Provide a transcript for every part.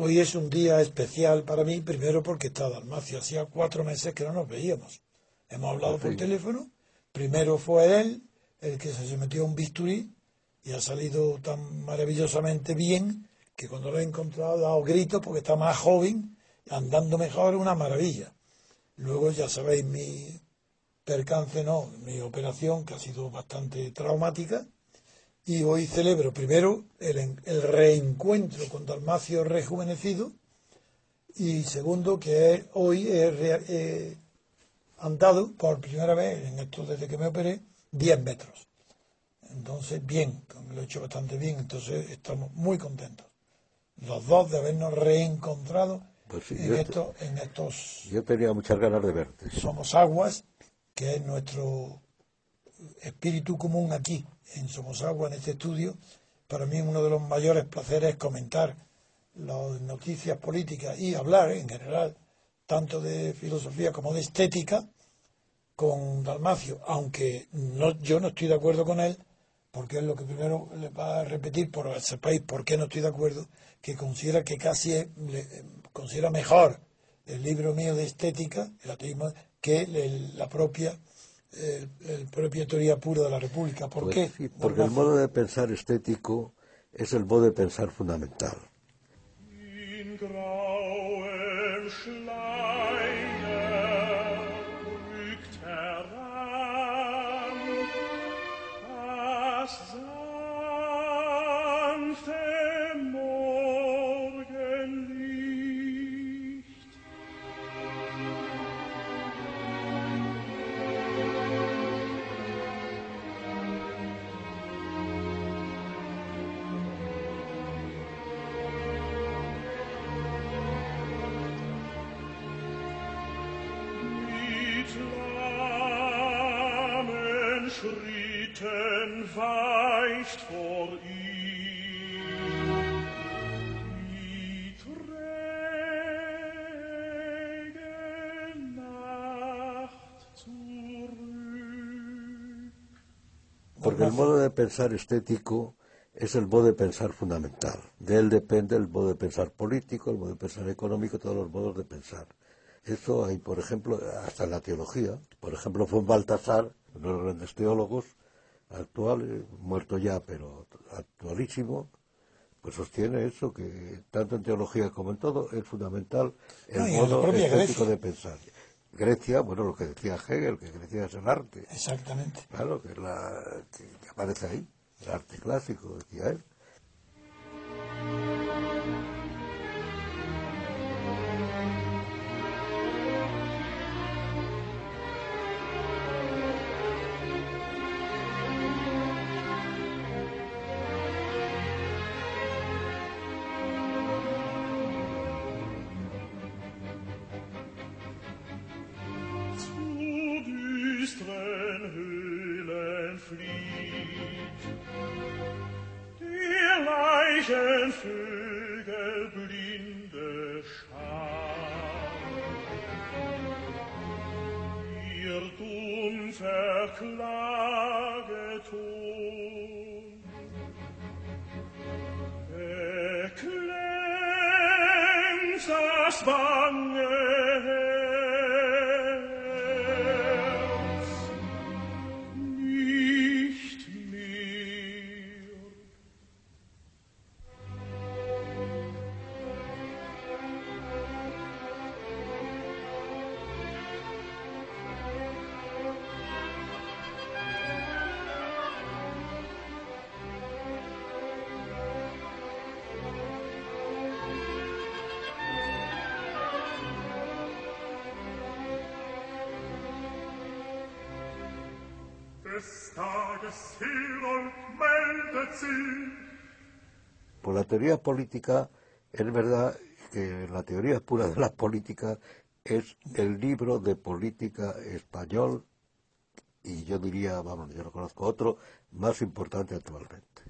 Hoy es un día especial para mí, primero porque está Dalmacio. Hacía cuatro meses que no nos veíamos. Hemos hablado por teléfono. Primero fue él el que se metió a un bisturí y ha salido tan maravillosamente bien que cuando lo he encontrado ha dado gritos porque está más joven, andando mejor, una maravilla. Luego ya sabéis mi percance, no, mi operación que ha sido bastante traumática y hoy celebro primero el, el reencuentro con Dalmacio rejuvenecido y segundo que hoy he, andado por primera vez en esto desde que me operé 10 metros. Entonces, bien, lo he hecho bastante bien, entonces estamos muy contentos. Los dos de habernos reencontrado Pues sí, en, en estos yo tenía muchas ganas de verte. Somos Aguas, que es nuestro espíritu común aquí, en Somos Agua, en este estudio. Para mí uno de los mayores placeres es comentar las noticias políticas y hablar en general tanto de filosofía como de estética con Dalmacio, aunque no, yo no estoy de acuerdo con él, porque es lo que primero le va a repetir, por que sepáis por qué no estoy de acuerdo, que considera que casi es- le- considera mejor el libro mío de estética, el ateísmo, que el- la propia el, el propia teoría pura de la República. ¿Por Pues qué? sí, porque el Dalmacio? modo de pensar estético es el modo de pensar fundamental. Porque el modo de pensar estético es el modo de pensar fundamental. De él depende el modo de pensar político, el modo de pensar económico, todos los modos de pensar. Eso hay, por ejemplo, hasta en la teología. Por ejemplo, von Baltasar, uno de los grandes teólogos actuales, muerto ya, pero actualísimo, pues sostiene eso, que tanto en teología como en todo es fundamental el No, modo estético Grecia. de pensar. Grecia, bueno, lo que decía Hegel, que Grecia es el arte. Exactamente. Claro, que, es la, que, que aparece ahí, el arte clásico, decía él. love. Por la teoría política, es verdad que la teoría pura de la política es el libro de política español y yo diría, vamos, yo no conozco otro más importante actualmente.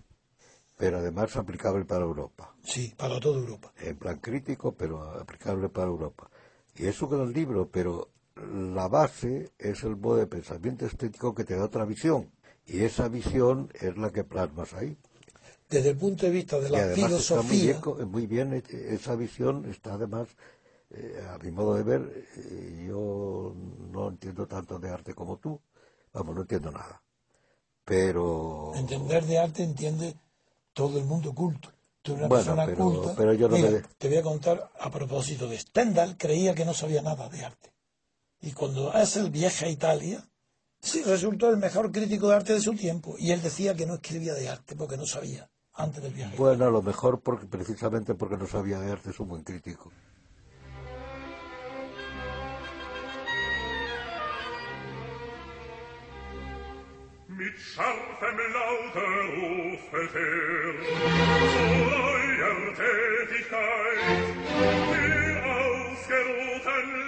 Pero además aplicable para Europa. Sí, para toda Europa. En plan crítico, pero aplicable para Europa. Y es un gran libro, pero la base es el modo de pensamiento estético que te da otra visión. Y esa visión es la que plasmas ahí. Desde el punto de vista de Y la además está muy filosofía, bien, muy bien, eh, esa visión está además, eh, a mi modo de ver, eh, yo no entiendo tanto de arte como tú, vamos, no entiendo nada. Pero, entender de arte entiende todo el mundo culto. Tú eres una Bueno, persona pero- culta. pero yo no Mira, me de- Te voy a contar a propósito de Stendhal, creía que no sabía nada de arte. Y cuando hace el viaje a Italia, sí, resultó el mejor crítico de arte de su tiempo. Y él decía que no escribía de arte porque no sabía antes del viaje. bueno, a lo mejor porque, precisamente porque no sabía de arte es un buen crítico. mit scharfem Laute rufet er zu eurer Tätigkeit den ausgeruhten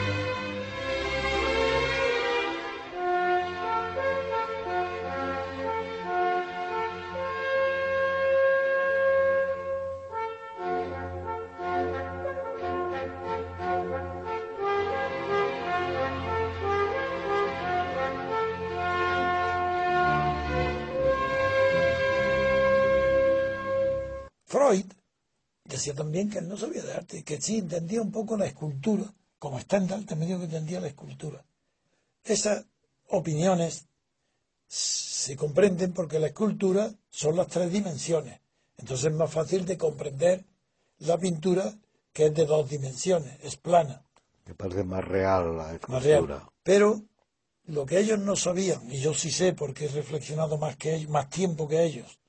decía también que él no sabía de arte, que sí entendía un poco la escultura, como Stendhal también dijo que entendía la escultura. Esas opiniones se comprenden porque la escultura son las tres dimensiones. Entonces es más fácil de comprender la pintura que es de dos dimensiones, es plana, Me parece más real la más real. escultura. Pero lo que ellos no sabían, y yo sí sé porque he reflexionado más que ellos, más tiempo que ellos,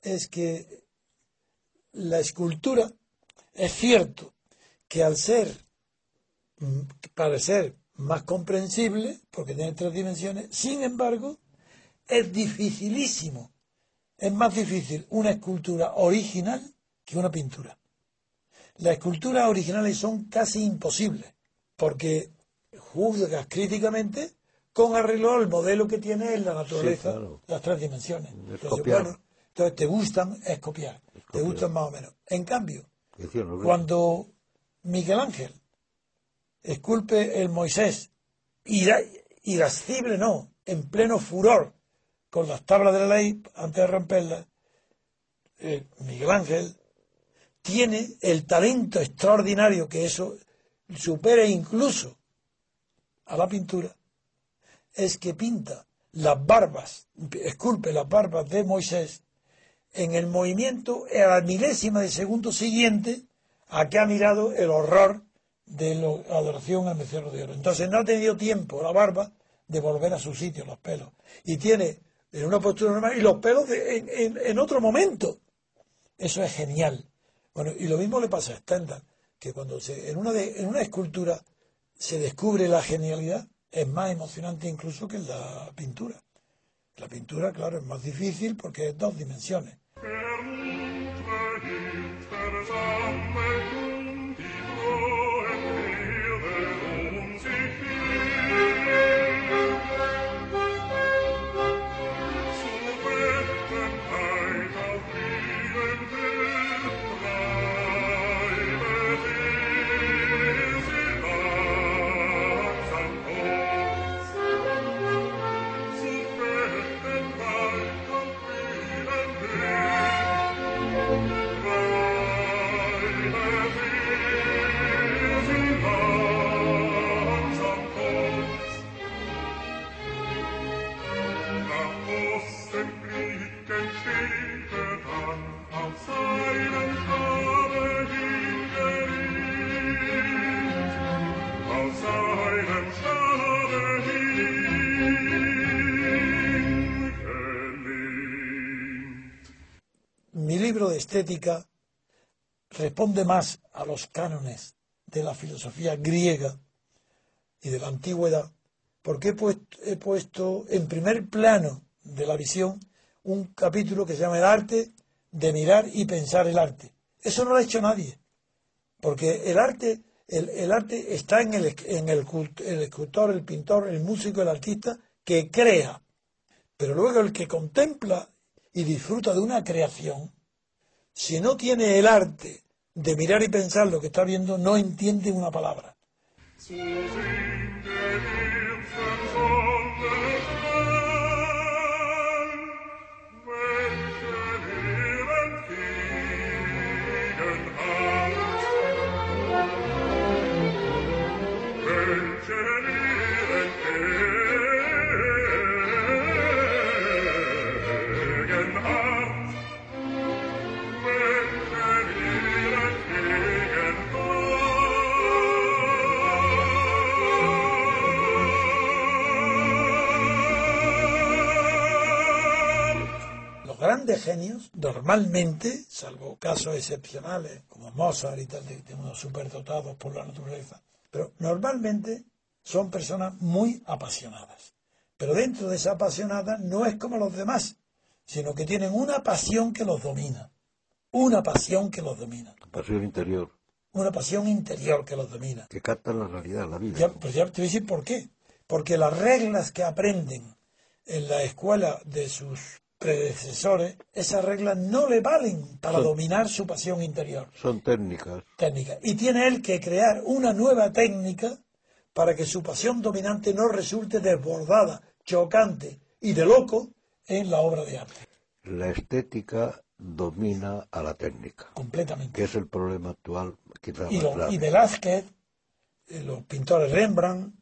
es que la escultura es cierto que al ser mm, parecer más comprensible, porque tiene tres dimensiones, sin embargo, es dificilísimo. Es más difícil una escultura original que una pintura. Las esculturas originales son casi imposibles, porque juzgas críticamente con arreglo al modelo que tiene en la naturaleza, claro. las tres dimensiones. Entonces, bueno, entonces te gustan, es copiar. Te gustan más o menos. En cambio, cuando Miguel Ángel esculpe el Moisés, ira- irascible no, en pleno furor, con las tablas de la ley, antes de romperlas, eh, Miguel Ángel tiene el talento extraordinario que eso supera incluso a la pintura, es que pinta las barbas, esculpe las barbas de Moisés en el movimiento a la milésima de segundo siguiente a que ha mirado el horror de la adoración al becerro de oro. Entonces no ha tenido tiempo la barba de volver a su sitio, los pelos. Y tiene en una postura normal y los pelos de- en, en- en otro momento. Eso es genial. Bueno, y lo mismo le pasa a Stendhal, que cuando se, en, una de- en una escultura se descubre la genialidad, es más emocionante incluso que en la pintura. La pintura, claro, es más difícil porque es dos dimensiones. De estética responde más a los cánones de la filosofía griega y de la antigüedad, porque he puesto, he puesto en primer plano de la visión un capítulo que se llama El arte de mirar y pensar el arte. Eso no lo ha hecho nadie, porque el arte, el, el arte está en, el, en el, el escultor, el pintor, el músico, el artista que crea, pero luego el que contempla y disfruta de una creación, si no tiene el arte de mirar y pensar lo que está viendo, no entiende una palabra. Grandes genios, normalmente, salvo casos excepcionales como Mozart y tal, de, de unos superdotados por la naturaleza, pero normalmente son personas muy apasionadas. Pero dentro de esa apasionada no es como los demás, sino que tienen una pasión que los domina. Una pasión que los domina. Pasión interior, Una pasión interior que los domina. que captan la realidad, la vida. Ya, pues ya te voy a decir por qué. Porque las reglas que aprenden en la escuela de sus predecesores, esas reglas no le valen para Son- dominar su pasión interior Son técnicas. técnica. Y tiene él que crear una nueva técnica para que su pasión dominante no resulte desbordada, chocante y de loco en la obra de arte. La estética domina a la técnica, Completamente. que es el problema actual quizás y, lo- y Velázquez, eh, los pintores Rembrandt,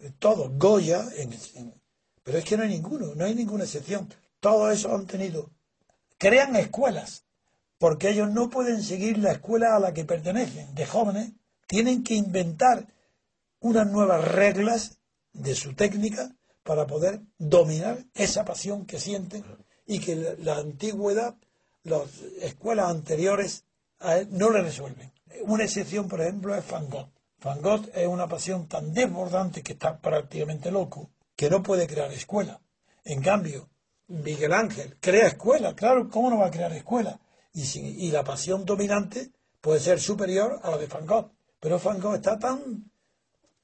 eh, todos, Goya, en- en- pero es que no hay ninguno, no hay ninguna excepción. Todos esos han tenido, crean escuelas, porque ellos no pueden seguir la escuela a la que pertenecen, de jóvenes, tienen que inventar unas nuevas reglas de su técnica para poder dominar esa pasión que sienten y que la, antigüedad, las escuelas anteriores a él no le resuelven. Una excepción, por ejemplo, es. Van Gogh es una pasión tan desbordante que está prácticamente loco que no puede crear escuela. En cambio, Miguel Ángel crea escuela, claro, ¿cómo no va a crear escuela? Y, si- y la pasión dominante puede ser superior a la de Van Gogh. Pero Van Gogh está tan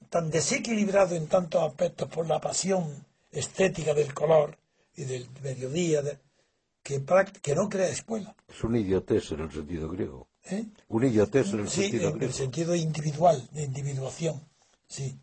tan desequilibrado en tantos aspectos por la pasión estética del color y del mediodía, de- que, que no crea escuela. Es un idiotez en el sentido griego. ¿eh? Un idiotez en el Sí, sentido en el sentido individual, de individuación. Sí.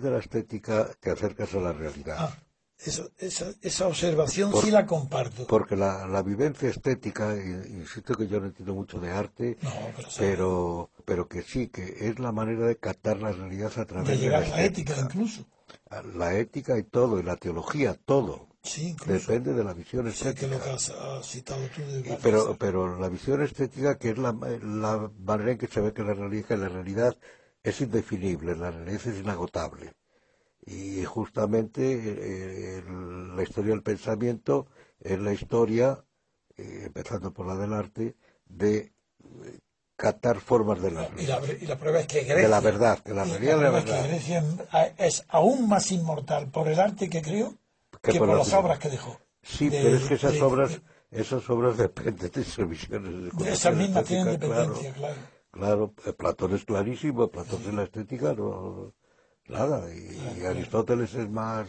De la estética, te acercas a la realidad. Ah, eso- esa, esa observación Por- sí la comparto. Porque la, la vivencia estética, insisto que yo no entiendo mucho de arte, No, pero, sí, pero, pero que sí, que es la manera de captar la realidad a través de de, la a la ética estética. incluso. La ética y todo, y la teología, todo. Sí, incluso. Depende de la visión Sé que estética. lo que has, has citado tú de pero, pero la visión estética, que es la, la manera en que se ve que la realidad, que la realidad es indefinible, la realidad es inagotable. Y justamente eh, la historia del pensamiento es la historia, eh, empezando por la del arte, de eh, captar formas de la Y la, y la prueba es que Grecia. De la verdad, que la realidad es la es que. Grecia es aún más inmortal por el arte que creó Que por por la las obras que dejó. Sí, de- pero es que esas de- obras, esas obras dependen de sus visiones de esas mismas tienen dependencia, claro. Claro, eh, Platón es clarísimo, Platón en la estética no nada, y, y Aristóteles es más,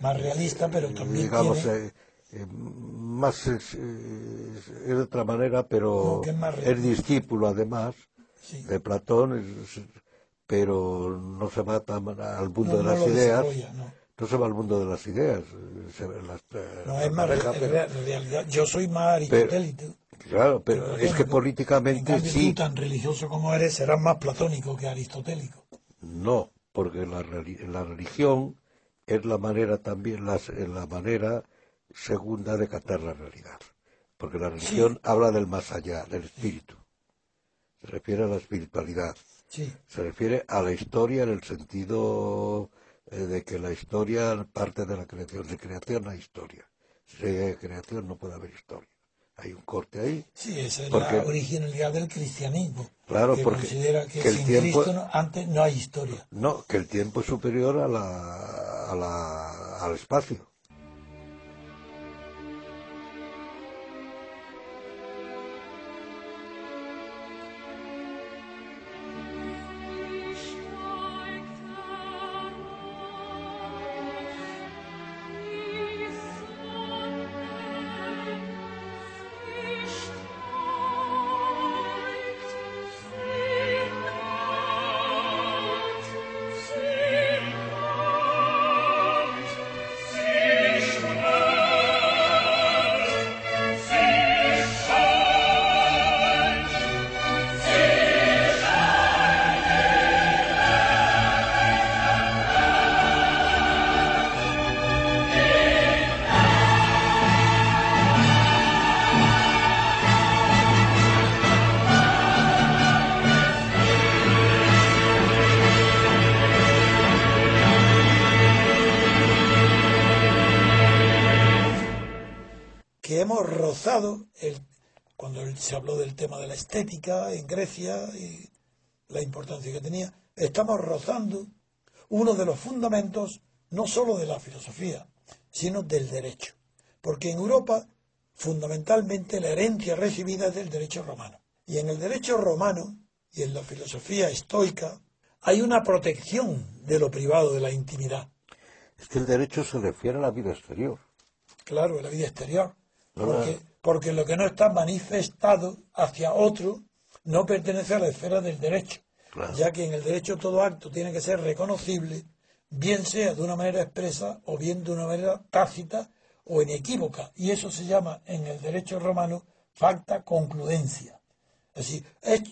Más realista, pero eh, también digamos, tiene... eh, eh, más es, es de otra manera, pero No, es discípulo además sí. de Platón, es- pero no se va tan al mundo No, de las ideas, no. se va al mundo de las ideas, se las, No, las es más re- re- realidad. Yo soy más aristotélico. Claro, pero Pero es bueno, que En políticamente cambio, sí, tú, tan religioso como eres, serás más platónico que aristotélico. No, porque la, reli- la religión es la manera también, eh, la manera segunda de captar la realidad. Porque la religión habla del más allá, del espíritu. Se refiere a la espiritualidad. Sí, Se refiere a la historia en el sentido eh, de que la historia parte de la creación. De creación hay historia. Si hay creación no puede haber historia. Hay un corte ahí. sí, esa es Porque- la originalidad del cristianismo. Claro, que porque- considera que, que el sin tiempo- Cristo no- antes no hay historia. No, que el tiempo es superior a la, a la, al espacio. El, cuando se habló del tema de la estética en Grecia y la importancia que tenía, estamos rozando uno de los fundamentos no sólo de la filosofía, sino del derecho. Porque en Europa, fundamentalmente, la herencia recibida es del derecho romano. Y en el derecho romano y en la filosofía estoica hay una protección de lo privado, de la intimidad. Es que el derecho se refiere a la vida exterior. claro, en la vida exterior. No, Porque. Porque lo que no está manifestado hacia otro no pertenece a la esfera del derecho, Claro. ya que en el derecho todo acto tiene que ser reconocible, bien sea de una manera expresa o bien de una manera tácita o inequívoca. Y eso se llama en el derecho romano facta concludencia. Es decir,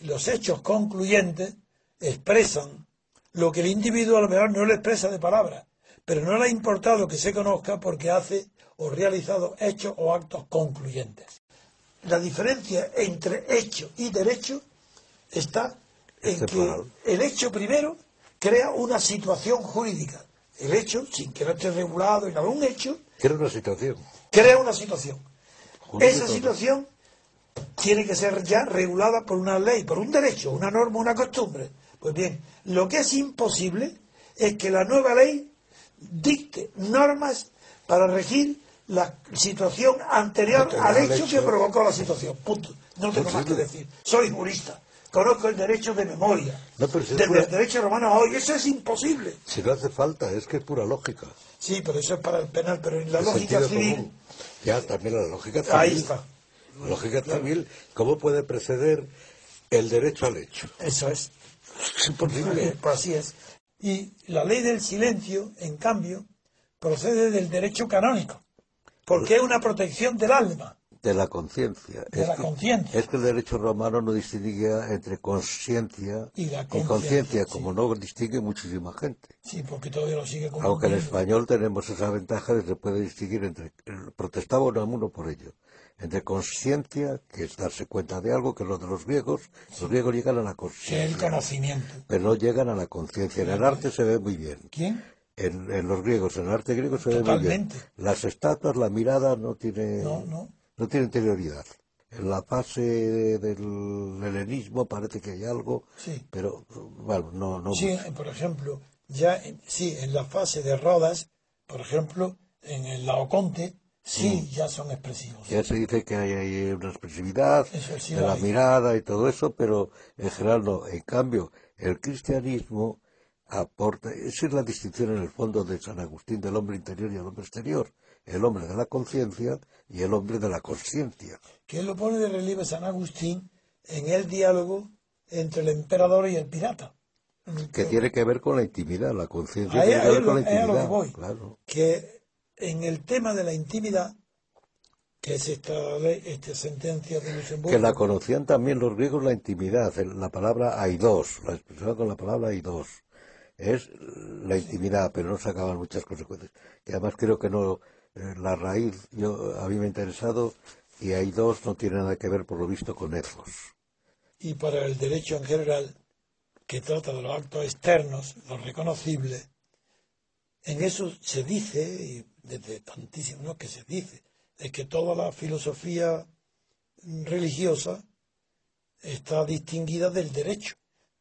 los hechos concluyentes expresan lo que el individuo a lo mejor no le expresa de palabras, pero no le ha importado que se conozca porque hace o realizado hechos o actos concluyentes. La diferencia entre hecho y derecho está en que el hecho primero crea una situación jurídica. El hecho, sin que no esté regulado en algún hecho, Era una situación. crea una situación. Esa situación tiene que ser ya regulada por una ley, por un derecho, una norma, una costumbre. Pues bien, lo que es imposible es que la nueva ley dicte normas para regir la situación anterior Anterior al al hecho que provocó la situación. Punto. No tengo más que decir. Soy jurista. Conozco el derecho de memoria. No, pero si es Desde pura- el derecho romano a hoy. Eso es imposible. Si no hace falta, es que es pura lógica. Sí, pero eso es para el penal. Pero en la El lógica civil, común. Ya, también la lógica civil. ahí está. La lógica civil, ¿cómo puede preceder el derecho al hecho? Eso es. Es imposible. Pues así es. Y la ley del silencio, en cambio, procede del derecho canónico, porque es una protección del alma. De la conciencia. De Es la conciencia. Es que el derecho romano no distinguía entre conciencia Y conciencia, conciencia, sí. como no distingue muchísima gente. Sí, porque todavía lo sigue como Aunque en español tenemos esa ventaja de que se puede distinguir entre, protestaba uno por ello, entre conciencia, que es darse cuenta de algo, que es lo de los griegos, los griegos llegan a la que es el conciencia, conocimiento. pero no llegan a la conciencia. En el arte se ve muy bien. ¿Quién? En, en los griegos, en el arte griego se ve muy bien. Las estatuas, la mirada no tiene, No, no. no tiene interioridad. En la fase del helenismo parece que hay algo, Sí. pero bueno, no, no. Sí, por ejemplo, ya sí, en la fase de Rodas, por ejemplo, en el Laoconte, sí ya son expresivos. Ya se dice que hay, hay una expresividad sí de la hay. mirada y todo eso, pero en general no. En cambio, el cristianismo aporta, esa es la distinción en el fondo de San Agustín del hombre interior y el hombre exterior. El hombre de la conciencia y el hombre de la consciencia. que lo pone de relieve San Agustín en el diálogo entre el emperador y el pirata. Que tiene que ver con la intimidad, la conciencia tiene que ver con la lo que intimidad. voy. Claro. que en el tema de la intimidad, que es esta, ley- esta sentencia de Luxemburgo, Que la conocían también los griegos la intimidad, la palabra aidos, la expresión con la palabra aidos. Es la intimidad, pero no sacaban muchas consecuencias. Y además creo que no, eh, la raíz, yo a mí me ha interesado, y aidos no tiene nada que ver por lo visto con ethos. y para el derecho en general, que trata de los actos externos, lo reconocible, en eso se dice, y desde tantísimo que se dice, es que toda la filosofía religiosa está distinguida del derecho.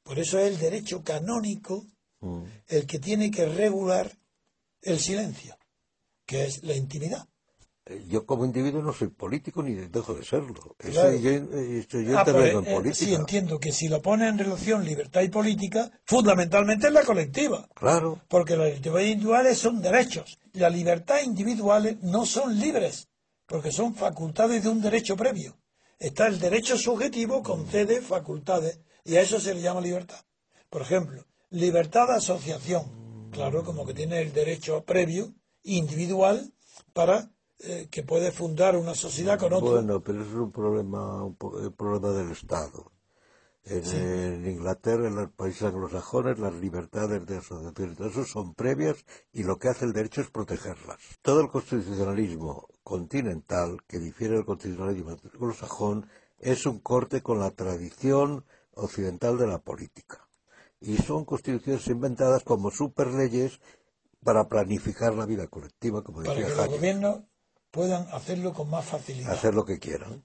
Por eso es el derecho canónico Mm. el que tiene que regular el silencio, que es la intimidad. Eh, Yo como individuo no soy político ni dejo de serlo. Eso Claro. yo eh, eso yo Ah, pues, en eh, política. sí, entiendo que si lo pone en relación libertad y política, fundamentalmente es la colectiva. Claro. Porque las libertades individuales son derechos. y Las libertades individuales no son libres, porque son facultades de un derecho previo. Está el derecho subjetivo, concede facultades, y a eso se le llama libertad. Por ejemplo, libertad de asociación. Claro, como que tiene el derecho previo, individual, para eh, que puede fundar una sociedad con otro. Bueno, pero eso es un problema, un problema del Estado. En, en Inglaterra, en los países anglosajones, las libertades de asociación y todo eso son previas y lo que hace el derecho es protegerlas. Todo el constitucionalismo continental, que difiere del constitucionalismo anglosajón, es un corte con la tradición occidental de la política. Y son constituciones inventadas como superleyes para planificar la vida colectiva, como para decía que los gobiernos puedan hacerlo con más facilidad. hacer lo que quieran.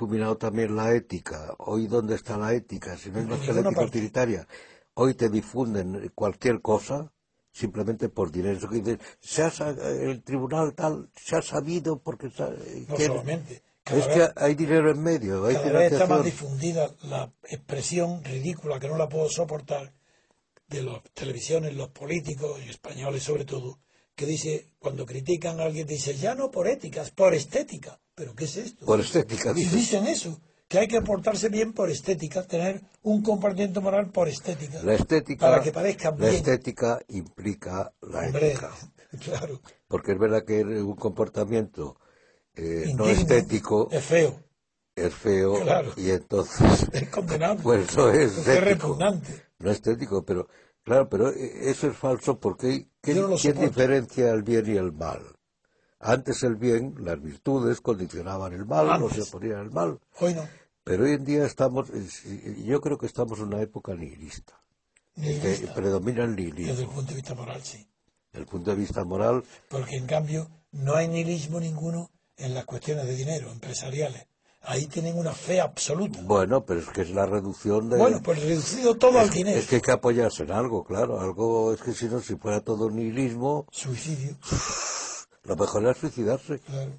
Difuminado también la ética. Hoy, ¿dónde está la ética? Si no es más que la ética parte. utilitaria. Hoy te difunden cualquier cosa simplemente por dinero. Eso que dicen, se ha el tribunal tal se ha sabido porque... No que- solamente. Cada Es vez- que hay dinero en medio, hay Cada vez está más difundida la expresión ridícula que no la puedo soportar de las televisiones, los políticos y españoles sobre todo, que dice, cuando critican a alguien, dice, ya no por éticas, por estética. ¿Pero qué es esto? Por estética, Si dice. dicen eso, que hay que portarse bien por estética, tener un comportamiento moral por estética. La estética, Para que parezca la bien. estética implica la Hombre, ética. claro. Porque es verdad que un comportamiento eh, no estético Es feo, es feo Claro. y entonces es condenable. pues eso es repugnante. no estético pero claro pero eh, eso es falso porque ¿qué- Yo no lo ¿quién soporto. diferencia el bien y el mal? Antes el bien, las virtudes condicionaban el mal, no se Antes. oponía al mal, Hoy no. pero hoy en día estamos, eh, yo creo que estamos en una época nihilista, Ni que vista. predomina el Desde el nihilismo. punto de vista moral, sí. El punto de vista moral, Porque en cambio no hay nihilismo ninguno en las cuestiones de dinero, empresariales. Ahí tienen una fe absoluta. bueno, pero es que es la reducción de... Bueno, pues reducido todo al dinero. Es que hay que apoyarse en algo, claro. Algo, es que si no, si fuera todo nihilismo, Suicidio, lo mejor es suicidarse. claro.